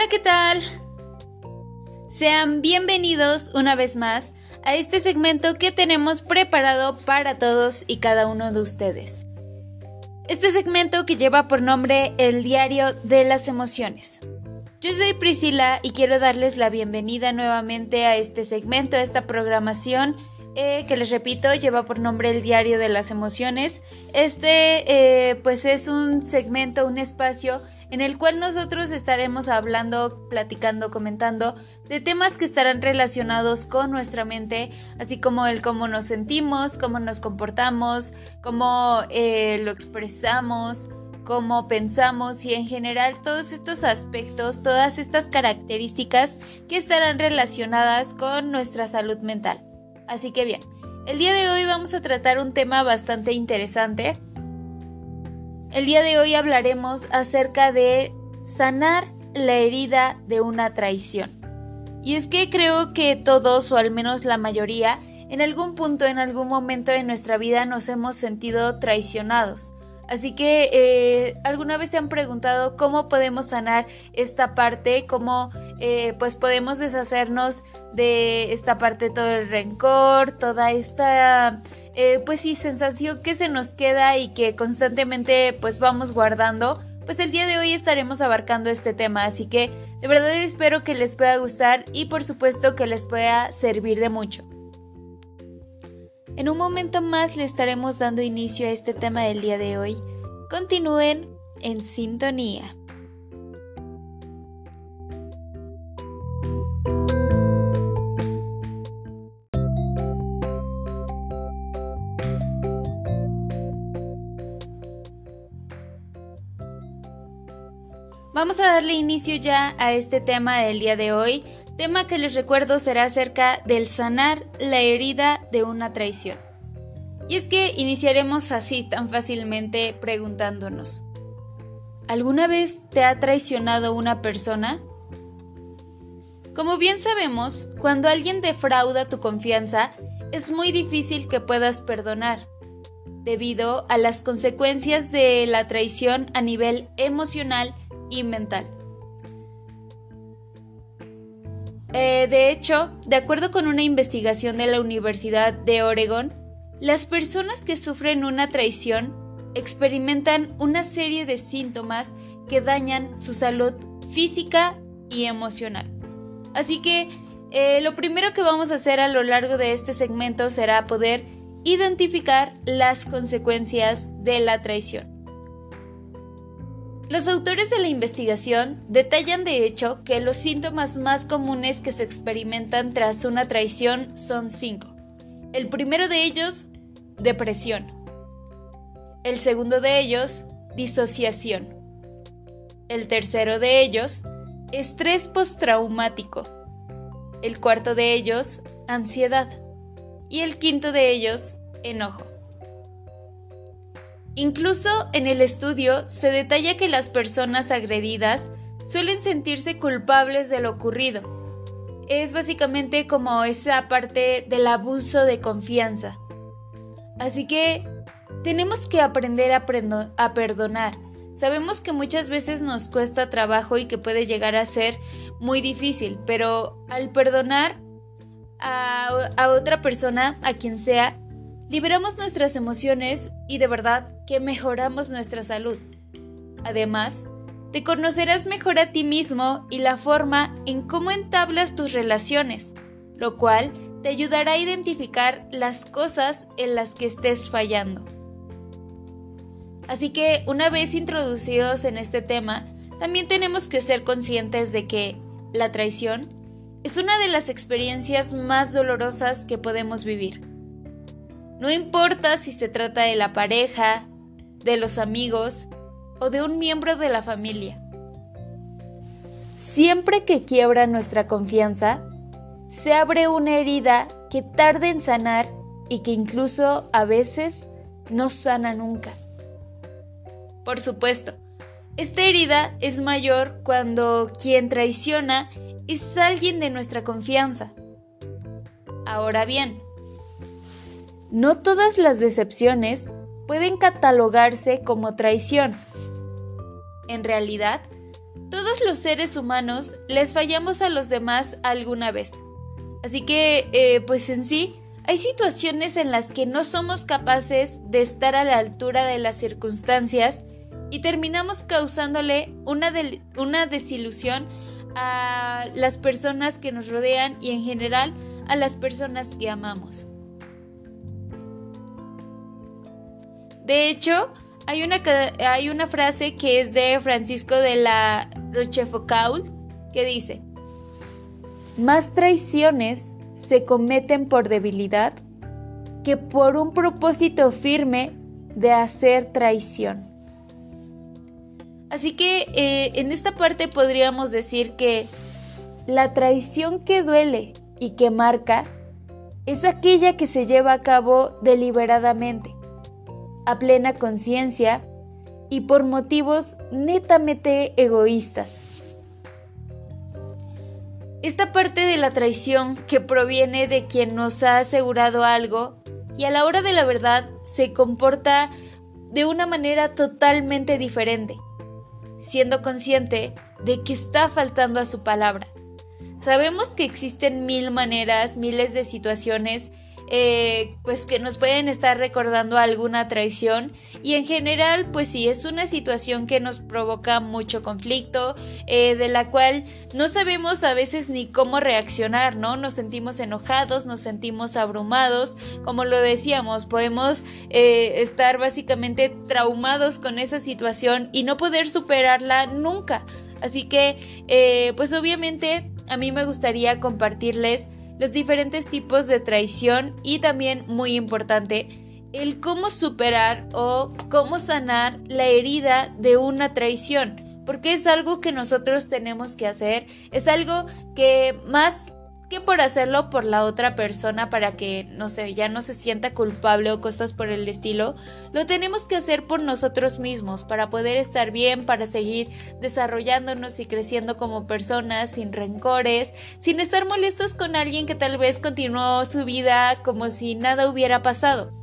Hola, ¿qué tal? Sean bienvenidos una vez más a este segmento que tenemos preparado para todos y cada uno de ustedes. Este segmento que lleva por nombre El Diario de las Emociones. Yo soy Priscila y quiero darles la bienvenida nuevamente a este segmento, a esta programación eh, que les repito lleva por nombre el diario de las emociones. Este eh, pues es un segmento, un espacio en el cual nosotros estaremos hablando, platicando, comentando de temas que estarán relacionados con nuestra mente, así como el cómo nos sentimos, cómo nos comportamos, cómo eh, lo expresamos, cómo pensamos y en general todos estos aspectos, todas estas características que estarán relacionadas con nuestra salud mental. Así que bien, el día de hoy vamos a tratar un tema bastante interesante. El día de hoy hablaremos acerca de sanar la herida de una traición. Y es que creo que todos, o al menos la mayoría, en algún punto, en algún momento de nuestra vida nos hemos sentido traicionados. Así que eh, alguna vez se han preguntado cómo podemos sanar esta parte, cómo eh, pues podemos deshacernos de esta parte, todo el rencor, toda esta eh, pues sí sensación que se nos queda y que constantemente pues vamos guardando. Pues el día de hoy estaremos abarcando este tema, así que de verdad espero que les pueda gustar y por supuesto que les pueda servir de mucho. En un momento más le estaremos dando inicio a este tema del día de hoy. Continúen en sintonía. Vamos a darle inicio ya a este tema del día de hoy, tema que les recuerdo será acerca del sanar la herida de una traición. Y es que iniciaremos así tan fácilmente preguntándonos, ¿alguna vez te ha traicionado una persona? Como bien sabemos, cuando alguien defrauda tu confianza, es muy difícil que puedas perdonar, debido a las consecuencias de la traición a nivel emocional y mental. Eh, de hecho, de acuerdo con una investigación de la Universidad de Oregon, las personas que sufren una traición experimentan una serie de síntomas que dañan su salud física y emocional. Así que eh, lo primero que vamos a hacer a lo largo de este segmento será poder identificar las consecuencias de la traición. Los autores de la investigación detallan de hecho que los síntomas más comunes que se experimentan tras una traición son cinco. El primero de ellos, depresión. El segundo de ellos, disociación. El tercero de ellos, estrés postraumático. El cuarto de ellos, ansiedad. Y el quinto de ellos, enojo. Incluso en el estudio se detalla que las personas agredidas suelen sentirse culpables de lo ocurrido. Es básicamente como esa parte del abuso de confianza. Así que tenemos que aprender a, perdonar. Sabemos que muchas veces nos cuesta trabajo y que puede llegar a ser muy difícil, pero al perdonar a otra persona, a quien sea, liberamos nuestras emociones y de verdad que mejoramos nuestra salud. Además, te conocerás mejor a ti mismo y la forma en cómo entablas tus relaciones, lo cual te ayudará a identificar las cosas en las que estés fallando. Así que una vez introducidos en este tema, también tenemos que ser conscientes de que la traición es una de las experiencias más dolorosas que podemos vivir. No importa si se trata de la pareja, de los amigos o de un miembro de la familia. Siempre que quiebra nuestra confianza, se abre una herida que tarda en sanar y que incluso a veces no sana nunca. Por supuesto, esta herida es mayor cuando quien traiciona es alguien de nuestra confianza. Ahora bien, no todas las decepciones pueden catalogarse como traición. En realidad, Todos los seres humanos les fallamos a los demás alguna vez. Así que, eh, pues en sí, hay situaciones en las que no somos capaces de estar a la altura de las circunstancias y terminamos causándole una, una desilusión a las personas que nos rodean y en general a las personas que amamos. De hecho, hay una, frase que es de Francisco de la Rochefoucauld que dice, más traiciones se cometen por debilidad que por un propósito firme de hacer traición. Así que eh, en esta parte podríamos decir que la traición que duele y que marca es aquella que se lleva a cabo deliberadamente, a plena conciencia y por motivos netamente egoístas. Esta parte de la traición que proviene de quien nos ha asegurado algo y a la hora de la verdad se comporta de una manera totalmente diferente siendo consciente de que está faltando a su palabra. Sabemos que existen mil maneras, miles de situaciones eh, pues que nos pueden estar recordando alguna traición. Y en general pues sí es una situación que nos provoca mucho conflicto eh, de la cual no sabemos a veces ni cómo reaccionar no nos sentimos enojados nos sentimos abrumados. Como lo decíamos podemos eh, estar básicamente traumados con esa situación y no poder superarla nunca. Así que pues obviamente a mí me gustaría compartirles los diferentes tipos de traición y también, muy importante, el cómo superar o cómo sanar la herida de una traición. Porque es algo que nosotros tenemos que hacer, es algo que más que por hacerlo por la otra persona para que, no sé, ya no se sienta culpable o cosas por el estilo, lo tenemos que hacer por nosotros mismos, para poder estar bien, para seguir desarrollándonos y creciendo como personas, sin rencores, sin estar molestos con alguien que tal vez continuó su vida como si nada hubiera pasado.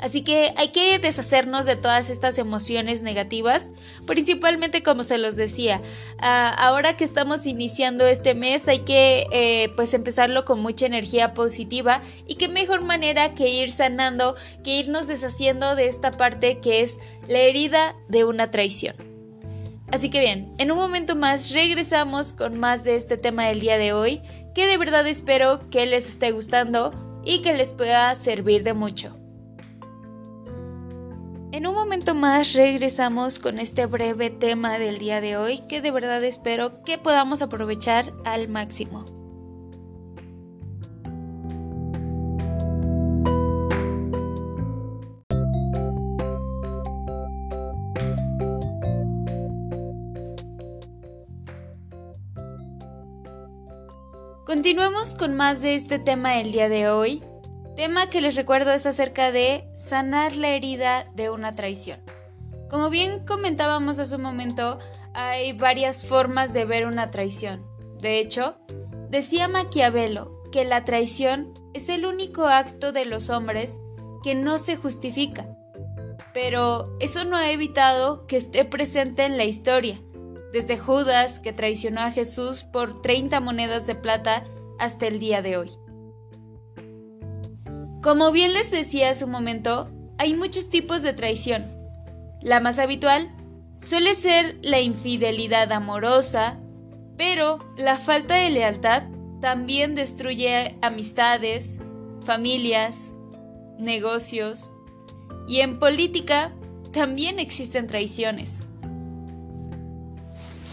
Así que hay que deshacernos de todas estas emociones negativas, principalmente como se los decía, ah, ahora que estamos iniciando este mes hay que eh, pues empezarlo con mucha energía positiva y qué mejor manera que ir sanando, que irnos deshaciendo de esta parte que es la herida de una traición. Así que bien, en un momento más regresamos con más de este tema del día de hoy, que de verdad espero que les esté gustando y que les pueda servir de mucho. En un momento más regresamos con este breve tema del día de hoy que de verdad espero que podamos aprovechar al máximo. Continuemos con más de este tema del día de hoy tema que les recuerdo es acerca de sanar la herida de una traición. Como bien comentábamos hace un momento, hay varias formas de ver una traición. De hecho, decía Maquiavelo que la traición es el único acto de los hombres que no se justifica. Pero eso no ha evitado que esté presente en la historia, desde Judas que traicionó a Jesús por 30 monedas de plata hasta el día de hoy. Como bien les decía hace un momento, hay muchos tipos de traición. La más habitual suele ser la infidelidad amorosa, pero la falta de lealtad también destruye amistades, familias, negocios y en política también existen traiciones.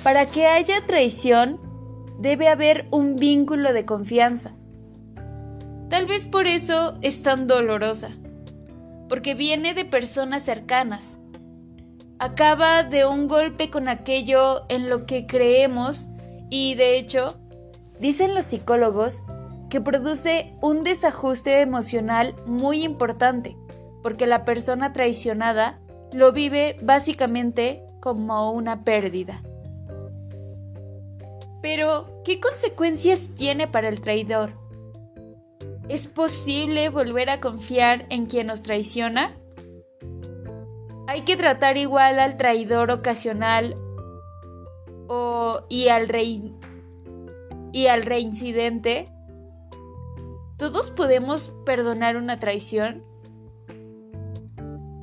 Para que haya traición debe haber un vínculo de confianza. Tal vez por eso es tan dolorosa, porque viene de personas cercanas. Acaba de un golpe con aquello en lo que creemos y de hecho, dicen los psicólogos que produce un desajuste emocional muy importante, porque la persona traicionada lo vive básicamente como una pérdida. Pero, ¿qué consecuencias tiene para el traidor? ¿Es posible volver a confiar en quien nos traiciona? ¿Hay que tratar igual al traidor ocasional o, y, al y al reincidente, ¿todos podemos perdonar una traición?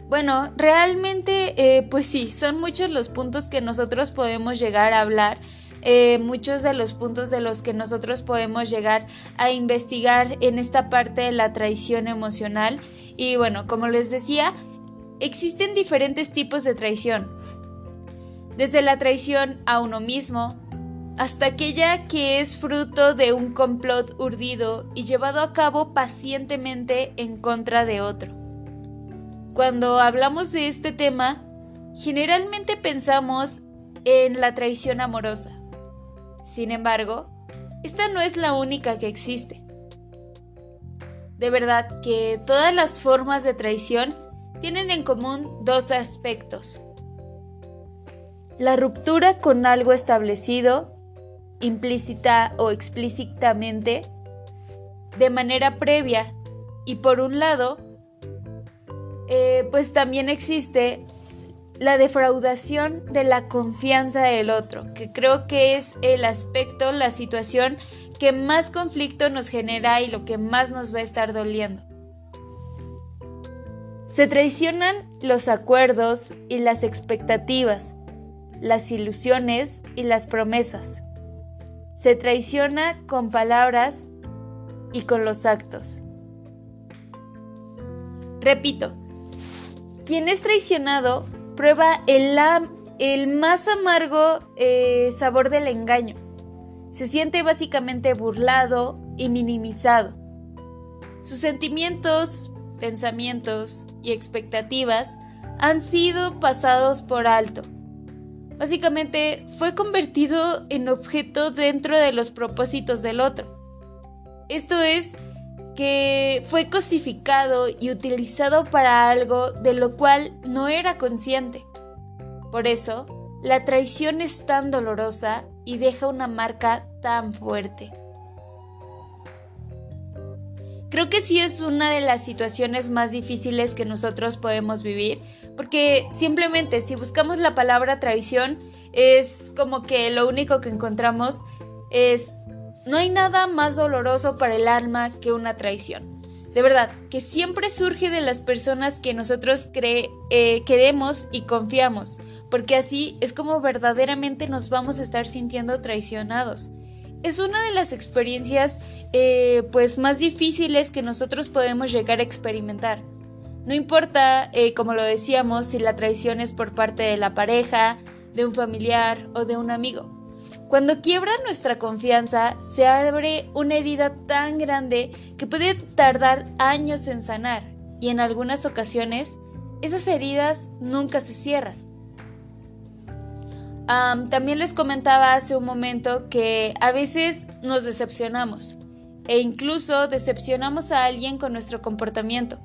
Bueno, realmente, eh, pues sí, son muchos los puntos que nosotros podemos llegar a hablar, eh, muchos de los puntos de los que nosotros podemos llegar a investigar en esta parte de la traición emocional. Y bueno, como les decía, existen diferentes tipos de traición. Desde la traición a uno mismo, hasta aquella que es fruto de un complot urdido y llevado a cabo pacientemente en contra de otro. Cuando hablamos de este tema, generalmente pensamos en la traición amorosa. Sin embargo, esta no es la única que existe. De verdad que todas las formas de traición tienen en común dos aspectos. La ruptura con algo establecido, implícita o explícitamente, de manera previa, y por un lado, eh, pues también existe la defraudación de la confianza del otro, que creo que es el aspecto, la situación que más conflicto nos genera y lo que más nos va a estar doliendo. Se traicionan los acuerdos y las expectativas, las ilusiones y las promesas. Se traiciona con palabras y con los actos. Repito, quien es traicionado prueba el, más amargo eh, sabor del engaño. Se siente básicamente burlado y minimizado. Sus sentimientos, pensamientos y expectativas han sido pasados por alto. Básicamente fue convertido en objeto dentro de los propósitos del otro. Esto es que fue cosificado y utilizado para algo de lo cual no era consciente. Por eso, la traición es tan dolorosa y deja una marca tan fuerte. Creo que sí es una de las situaciones más difíciles que nosotros podemos vivir, porque simplemente si buscamos la palabra traición, es como que lo único que encontramos es no hay nada más doloroso para el alma que una traición. De verdad, que siempre surge de las personas que nosotros eh, queremos y confiamos, porque así es como verdaderamente nos vamos a estar sintiendo traicionados. Es una de las experiencias eh, pues más difíciles que nosotros podemos llegar a experimentar. No importa, eh, como lo decíamos, si la traición es por parte de la pareja, de un familiar o de un amigo. Cuando quiebra nuestra confianza, se abre una herida tan grande que puede tardar años en sanar y en algunas ocasiones esas heridas nunca se cierran. también les comentaba hace un momento que a veces nos decepcionamos e incluso decepcionamos a alguien con nuestro comportamiento.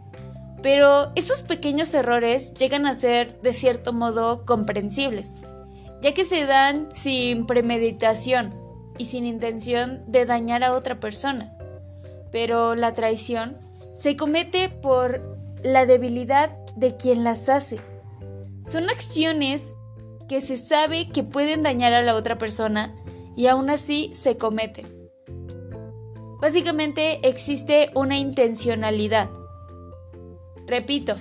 Pero esos pequeños errores llegan a ser de cierto modo comprensibles ya que se dan sin premeditación y sin intención de dañar a otra persona. Pero la traición se comete por la debilidad de quien las hace. Son acciones que se sabe que pueden dañar a la otra persona y aún así se cometen. Básicamente existe una intencionalidad. Repito,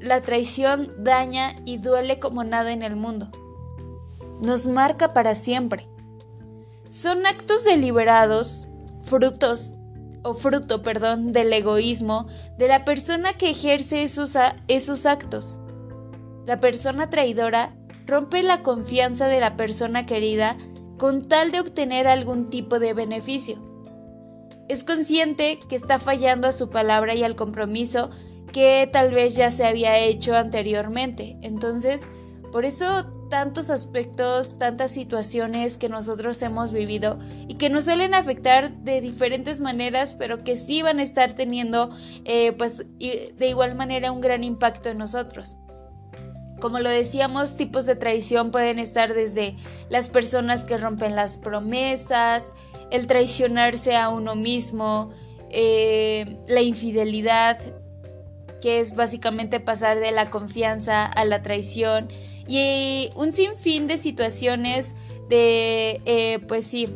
la traición daña y duele como nada en el mundo nos marca para siempre. Son actos deliberados, frutos o fruto, perdón, del egoísmo de la persona que ejerce esos, actos. La persona traidora rompe la confianza de la persona querida con tal de obtener algún tipo de beneficio. Es consciente que está fallando a su palabra y al compromiso que tal vez ya se había hecho anteriormente. Entonces, por eso tantos aspectos, tantas situaciones que nosotros hemos vivido y que nos suelen afectar de diferentes maneras, pero que sí van a estar teniendo eh, pues de igual manera un gran impacto en nosotros. Como lo decíamos, tipos de traición pueden estar desde las personas que rompen las promesas, el traicionarse a uno mismo, eh, la infidelidad, que es básicamente pasar de la confianza a la traición y un sinfín de situaciones de, eh, pues sí,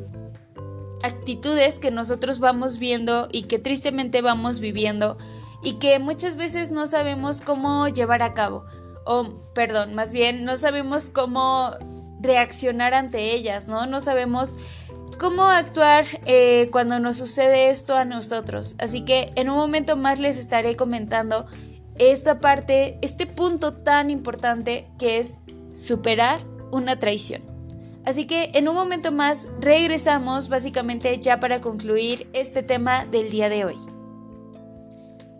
actitudes que nosotros vamos viendo y que tristemente vamos viviendo y que muchas veces no sabemos cómo llevar a cabo. O, perdón, más bien, no sabemos cómo reaccionar ante ellas, ¿no? No sabemos cómo actuar eh, cuando nos sucede esto a nosotros. Así que en un momento más les estaré comentando esta parte, este punto tan importante que es superar una traición. Así que en un momento más regresamos básicamente ya para concluir este tema del día de hoy.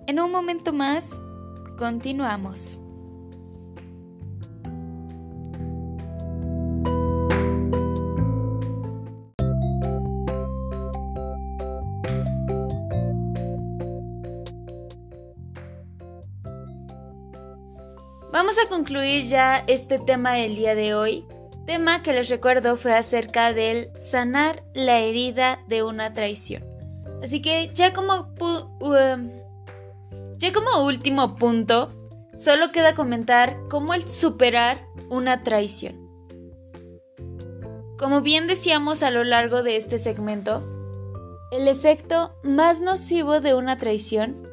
En un momento más, continuamos. Vamos a concluir ya este tema del día de hoy, tema que les recuerdo fue acerca del sanar la herida de una traición. Así que ya como, um, ya como último punto, solo queda comentar cómo el superar una traición. Como bien decíamos a lo largo de este segmento, el efecto más nocivo de una traición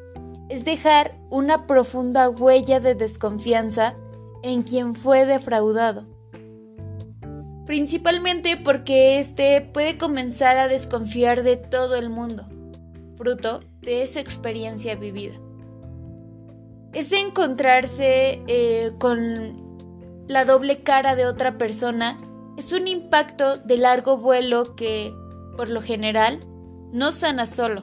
es dejar una profunda huella de desconfianza en quien fue defraudado. Principalmente porque éste puede comenzar a desconfiar de todo el mundo, fruto de esa experiencia vivida. Es encontrarse eh, con la doble cara de otra persona es un impacto de largo vuelo que, por lo general, no sana solo.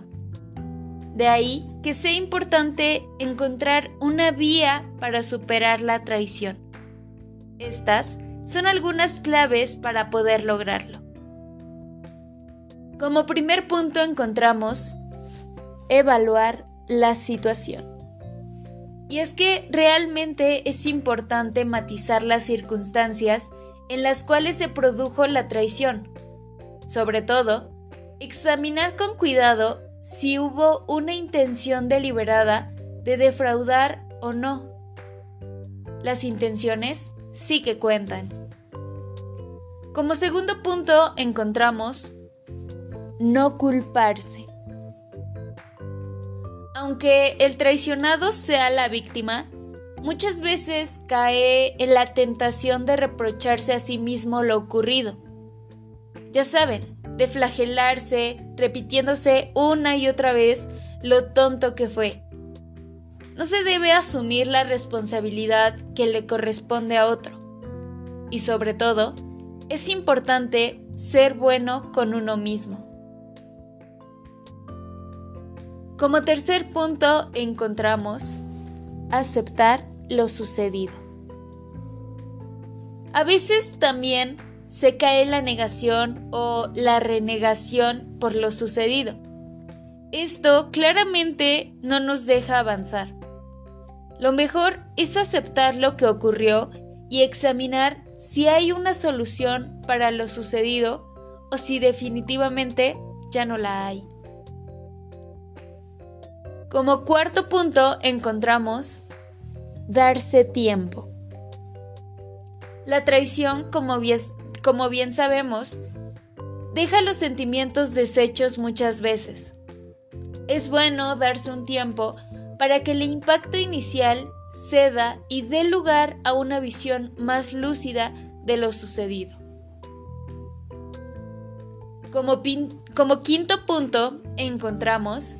De ahí que sea importante encontrar una vía para superar la traición. Estas son algunas claves para poder lograrlo. Como primer punto encontramos evaluar la situación. Y es que realmente es importante matizar las circunstancias en las cuales se produjo la traición. Sobre todo, examinar con cuidado si hubo una intención deliberada de defraudar o no. Las intenciones sí que cuentan. Como segundo punto encontramos no culparse. Aunque el traicionado sea la víctima, muchas veces cae en la tentación de reprocharse a sí mismo lo ocurrido. Ya saben, de flagelarse, repitiéndose una y otra vez lo tonto que fue. No se debe asumir la responsabilidad que le corresponde a otro. Y sobre todo, es importante ser bueno con uno mismo. Como tercer punto encontramos aceptar lo sucedido. A veces también se cae la negación o la renegación por lo sucedido. Esto claramente no nos deja avanzar. Lo mejor es aceptar lo que ocurrió y examinar si hay una solución para lo sucedido o si definitivamente ya no la hay. Como cuarto punto encontramos darse tiempo. La traición, como, como bien sabemos, deja los sentimientos deshechos muchas veces. Es bueno darse un tiempo para que el impacto inicial ceda y dé lugar a una visión más lúcida de lo sucedido. Como, como quinto punto encontramos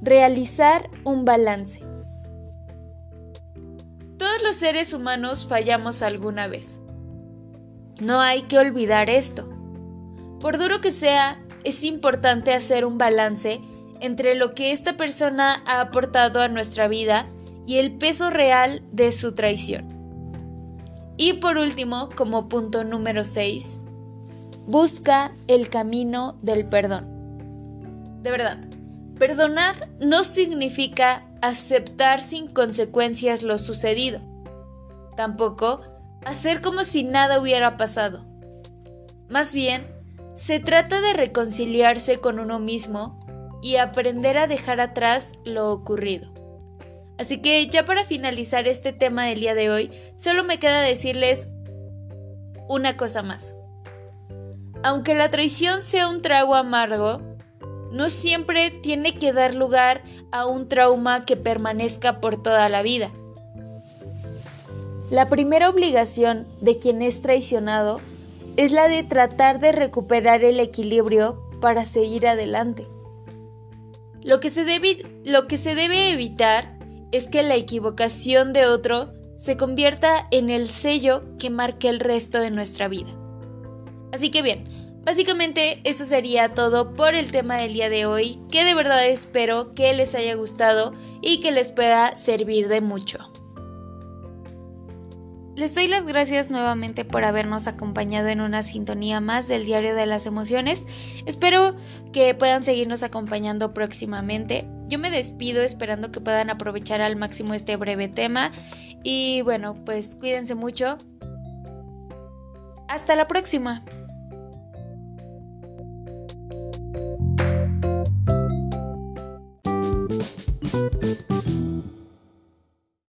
realizar un balance. Todos los seres humanos fallamos alguna vez. No hay que olvidar esto. Por duro que sea, es importante hacer un balance entre lo que esta persona ha aportado a nuestra vida y el peso real de su traición. Y por último, como punto número 6, busca el camino del perdón. De verdad, perdonar no significa aceptar sin consecuencias lo sucedido. Tampoco hacer como si nada hubiera pasado. Más bien, se trata de reconciliarse con uno mismo y aprender a dejar atrás lo ocurrido. Así que ya para finalizar este tema del día de hoy, solo me queda decirles una cosa más. Aunque la traición sea un trago amargo, no siempre tiene que dar lugar a un trauma que permanezca por toda la vida. La primera obligación de quien es traicionado es la de tratar de recuperar el equilibrio para seguir adelante. Lo que se debe, lo que se debe evitar es que la equivocación de otro se convierta en el sello que marque el resto de nuestra vida. Así que bien, básicamente eso sería todo por el tema del día de hoy, que de verdad espero que les haya gustado y que les pueda servir de mucho. Les doy las gracias nuevamente por habernos acompañado en una sintonía más del Diario de las Emociones. Espero que puedan seguirnos acompañando próximamente. Yo me despido esperando que puedan aprovechar al máximo este breve tema y bueno, pues cuídense mucho. Hasta la próxima.